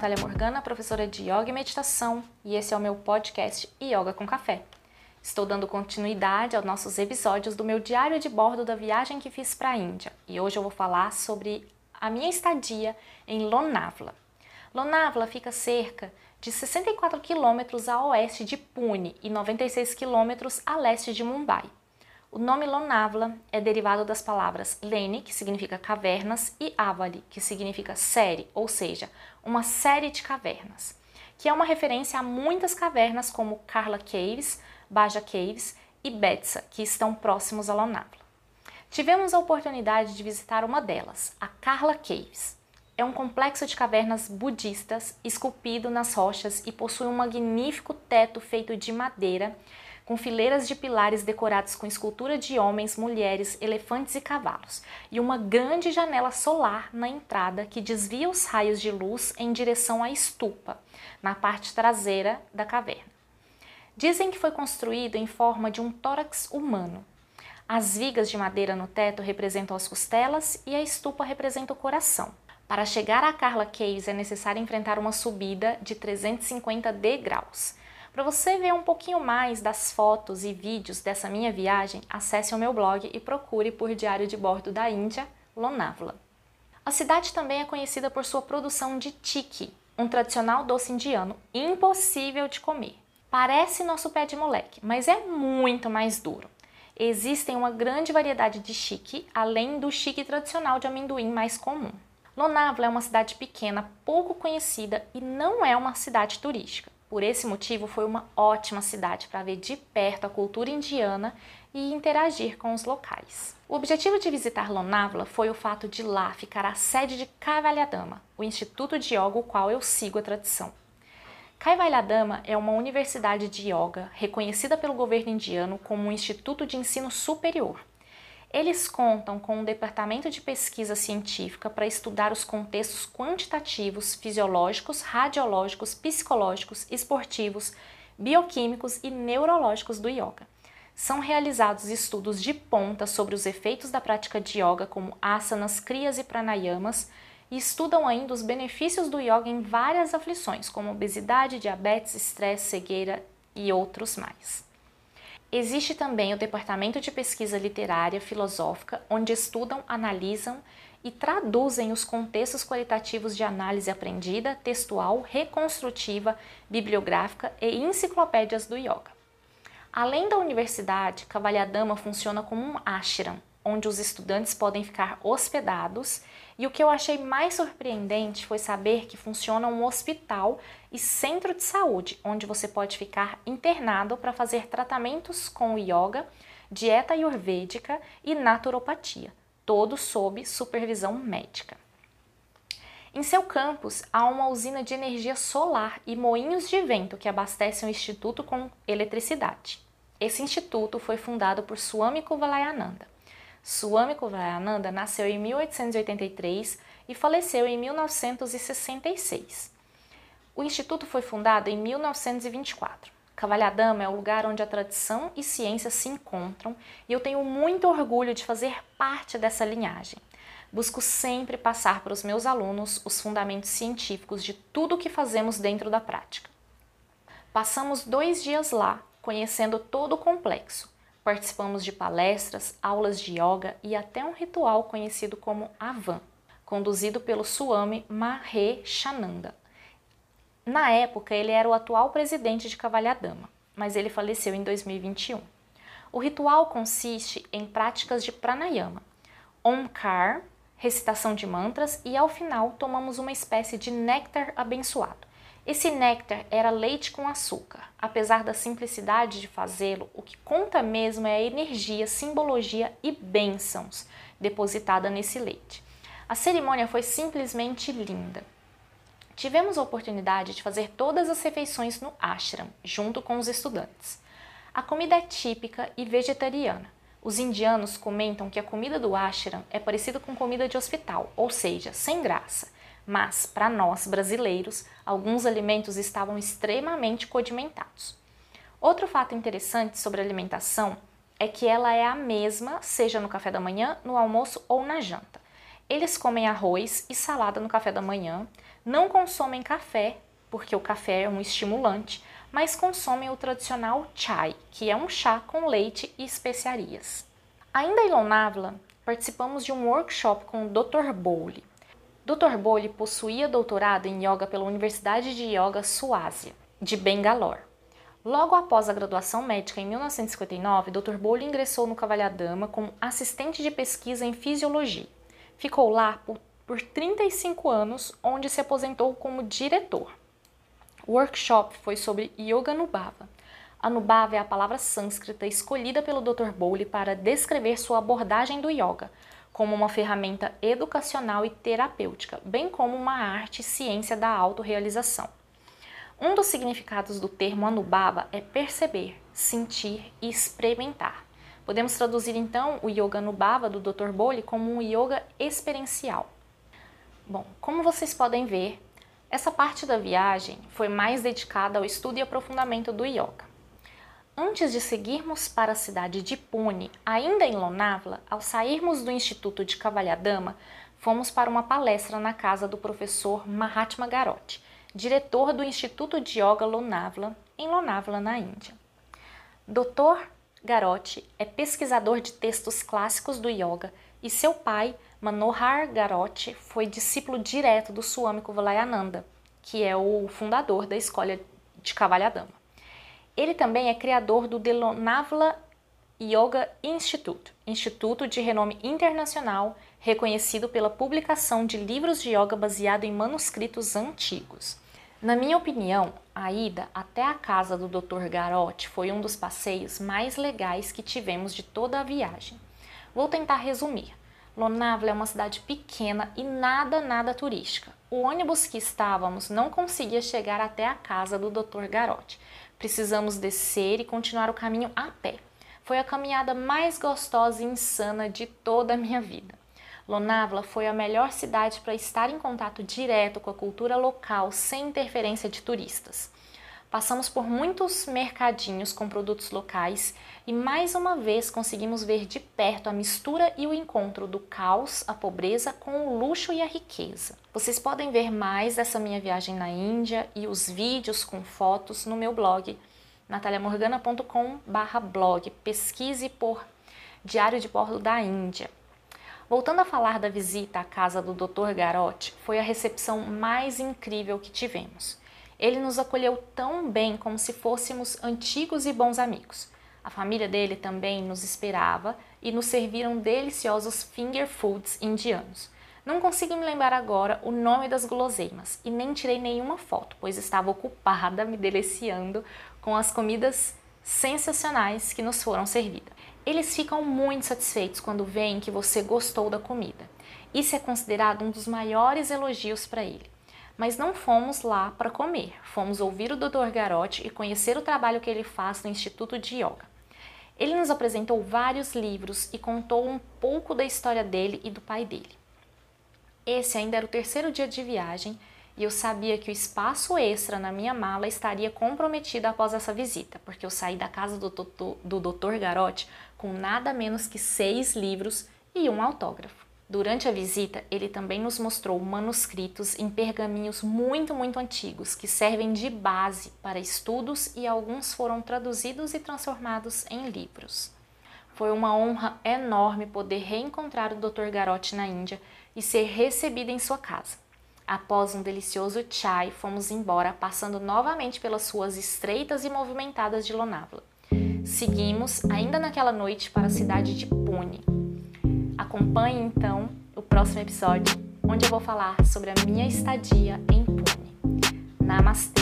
Natália Morgana, professora de Yoga e Meditação, e esse é o meu podcast Yoga com Café. Estou dando continuidade aos nossos episódios do meu diário de bordo da viagem que fiz para a Índia, e hoje eu vou falar sobre a minha estadia em Lonavla. Lonavla fica cerca de 64 quilômetros a oeste de Pune e 96 quilômetros a leste de Mumbai. O nome Lonavla é derivado das palavras Lene, que significa cavernas, e Avali, que significa série, ou seja, uma série de cavernas, que é uma referência a muitas cavernas como Karla Caves, Baja Caves e Betsa, que estão próximos a Lonavla. Tivemos a oportunidade de visitar uma delas, a Karla Caves. É um complexo de cavernas budistas esculpido nas rochas e possui um magnífico teto feito de madeira com fileiras de pilares decorados com escultura de homens, mulheres, elefantes e cavalos, e uma grande janela solar na entrada que desvia os raios de luz em direção à estupa, na parte traseira da caverna. Dizem que foi construído em forma de um tórax humano. As vigas de madeira no teto representam as costelas e a estupa representa o coração. Para chegar a Carla Caves é necessário enfrentar uma subida de 350 degraus. Para você ver um pouquinho mais das fotos e vídeos dessa minha viagem, acesse o meu blog e procure por Diário de Bordo da Índia, Lonavla. A cidade também é conhecida por sua produção de tiki, um tradicional doce indiano impossível de comer. Parece nosso pé de moleque, mas é muito mais duro. Existem uma grande variedade de chique, além do chique tradicional de amendoim mais comum. Lonavla é uma cidade pequena, pouco conhecida e não é uma cidade turística. Por esse motivo, foi uma ótima cidade para ver de perto a cultura indiana e interagir com os locais. O objetivo de visitar Lonavla foi o fato de lá ficar a sede de Kaivalyadama, o instituto de yoga o qual eu sigo a tradição. Kaivalyadama é uma universidade de yoga reconhecida pelo governo indiano como um instituto de ensino superior. Eles contam com um departamento de pesquisa científica para estudar os contextos quantitativos, fisiológicos, radiológicos, psicológicos, esportivos, bioquímicos e neurológicos do yoga. São realizados estudos de ponta sobre os efeitos da prática de yoga, como asanas, kriyas e pranayamas, e estudam ainda os benefícios do yoga em várias aflições, como obesidade, diabetes, estresse, cegueira e outros mais. Existe também o Departamento de Pesquisa Literária Filosófica, onde estudam, analisam e traduzem os contextos qualitativos de análise aprendida, textual, reconstrutiva, bibliográfica e enciclopédias do yoga. Além da universidade, Cavalhadama funciona como um ashram, onde os estudantes podem ficar hospedados, e o que eu achei mais surpreendente foi saber que funciona um hospital e centro de saúde, onde você pode ficar internado para fazer tratamentos com yoga, dieta ayurvédica e naturopatia, todos sob supervisão médica. Em seu campus há uma usina de energia solar e moinhos de vento que abastecem o instituto com eletricidade. Esse instituto foi fundado por Swami Kuvalayananda. Swami Kuvalayananda nasceu em 1883 e faleceu em 1966. O instituto foi fundado em 1924. Cavalhadama é o lugar onde a tradição e ciência se encontram e eu tenho muito orgulho de fazer parte dessa linhagem. Busco sempre passar para os meus alunos os fundamentos científicos de tudo o que fazemos dentro da prática. Passamos dois dias lá, conhecendo todo o complexo, Participamos de palestras, aulas de yoga e até um ritual conhecido como Avan, conduzido pelo Swami Shananda. Na época, ele era o atual presidente de Cavalhadama, mas ele faleceu em 2021. O ritual consiste em práticas de pranayama, omkar, recitação de mantras e ao final tomamos uma espécie de néctar abençoado. Esse néctar era leite com açúcar. Apesar da simplicidade de fazê-lo, o que conta mesmo é a energia, simbologia e bênçãos depositada nesse leite. A cerimônia foi simplesmente linda. Tivemos a oportunidade de fazer todas as refeições no ashram, junto com os estudantes. A comida é típica e vegetariana. Os indianos comentam que a comida do ashram é parecida com comida de hospital, ou seja, sem graça mas para nós brasileiros, alguns alimentos estavam extremamente condimentados. Outro fato interessante sobre a alimentação é que ela é a mesma, seja no café da manhã, no almoço ou na janta. Eles comem arroz e salada no café da manhã, não consomem café, porque o café é um estimulante, mas consomem o tradicional chai, que é um chá com leite e especiarias. Ainda em Lonavla, participamos de um workshop com o Dr. Bowley. Dr. Bowley possuía doutorado em yoga pela Universidade de Yoga Suásia, de Bangalore. Logo após a graduação médica em 1959, Dr. Bowley ingressou no Cavalhadama como assistente de pesquisa em fisiologia. Ficou lá por, por 35 anos, onde se aposentou como diretor. O workshop foi sobre Yoga Nubhava. Anubhava é a palavra sânscrita escolhida pelo Dr. Bowley para descrever sua abordagem do yoga, como uma ferramenta educacional e terapêutica, bem como uma arte e ciência da autorrealização. Um dos significados do termo Anubhava é perceber, sentir e experimentar. Podemos traduzir então o Yoga Anubhava do Dr. Bowley como um yoga experiencial. Bom, como vocês podem ver, essa parte da viagem foi mais dedicada ao estudo e aprofundamento do yoga. Antes de seguirmos para a cidade de Pune, ainda em Lonavla, ao sairmos do Instituto de Cavalhadama, fomos para uma palestra na casa do professor Mahatma Garotti, diretor do Instituto de Yoga Lonavla, em Lonavla, na Índia. Dr. Garotti é pesquisador de textos clássicos do yoga e seu pai, Manohar Garotti, foi discípulo direto do Swami Kuvalayananda, que é o fundador da escola de Cavalhadama. Ele também é criador do Delonavla Yoga Institute, instituto de renome internacional reconhecido pela publicação de livros de yoga baseado em manuscritos antigos. Na minha opinião, a ida até a casa do Dr. Garotti foi um dos passeios mais legais que tivemos de toda a viagem. Vou tentar resumir. Lonavla é uma cidade pequena e nada, nada turística. O ônibus que estávamos não conseguia chegar até a casa do Dr. Garotti. Precisamos descer e continuar o caminho a pé. Foi a caminhada mais gostosa e insana de toda a minha vida. Lonavla foi a melhor cidade para estar em contato direto com a cultura local sem interferência de turistas. Passamos por muitos mercadinhos com produtos locais e mais uma vez conseguimos ver de perto a mistura e o encontro do caos, a pobreza com o luxo e a riqueza. Vocês podem ver mais dessa minha viagem na Índia e os vídeos com fotos no meu blog nataliamorgana.com/blog. Pesquise por Diário de Bordo da Índia. Voltando a falar da visita à casa do Dr. Garotti, foi a recepção mais incrível que tivemos. Ele nos acolheu tão bem como se fôssemos antigos e bons amigos. A família dele também nos esperava e nos serviram deliciosos finger foods indianos. Não consigo me lembrar agora o nome das guloseimas e nem tirei nenhuma foto, pois estava ocupada me deliciando com as comidas sensacionais que nos foram servidas. Eles ficam muito satisfeitos quando veem que você gostou da comida. Isso é considerado um dos maiores elogios para ele. Mas não fomos lá para comer, fomos ouvir o Dr. Garotti e conhecer o trabalho que ele faz no Instituto de Yoga. Ele nos apresentou vários livros e contou um pouco da história dele e do pai dele. Esse ainda era o terceiro dia de viagem e eu sabia que o espaço extra na minha mala estaria comprometido após essa visita, porque eu saí da casa do, do, do Dr. Garotti com nada menos que seis livros e um autógrafo. Durante a visita, ele também nos mostrou manuscritos em pergaminhos muito, muito antigos que servem de base para estudos e alguns foram traduzidos e transformados em livros. Foi uma honra enorme poder reencontrar o Dr. Garotti na Índia e ser recebida em sua casa. Após um delicioso chai, fomos embora, passando novamente pelas ruas estreitas e movimentadas de Lonavla. Seguimos, ainda naquela noite, para a cidade de Pune. Acompanhe então o próximo episódio, onde eu vou falar sobre a minha estadia em Pune. Namastê!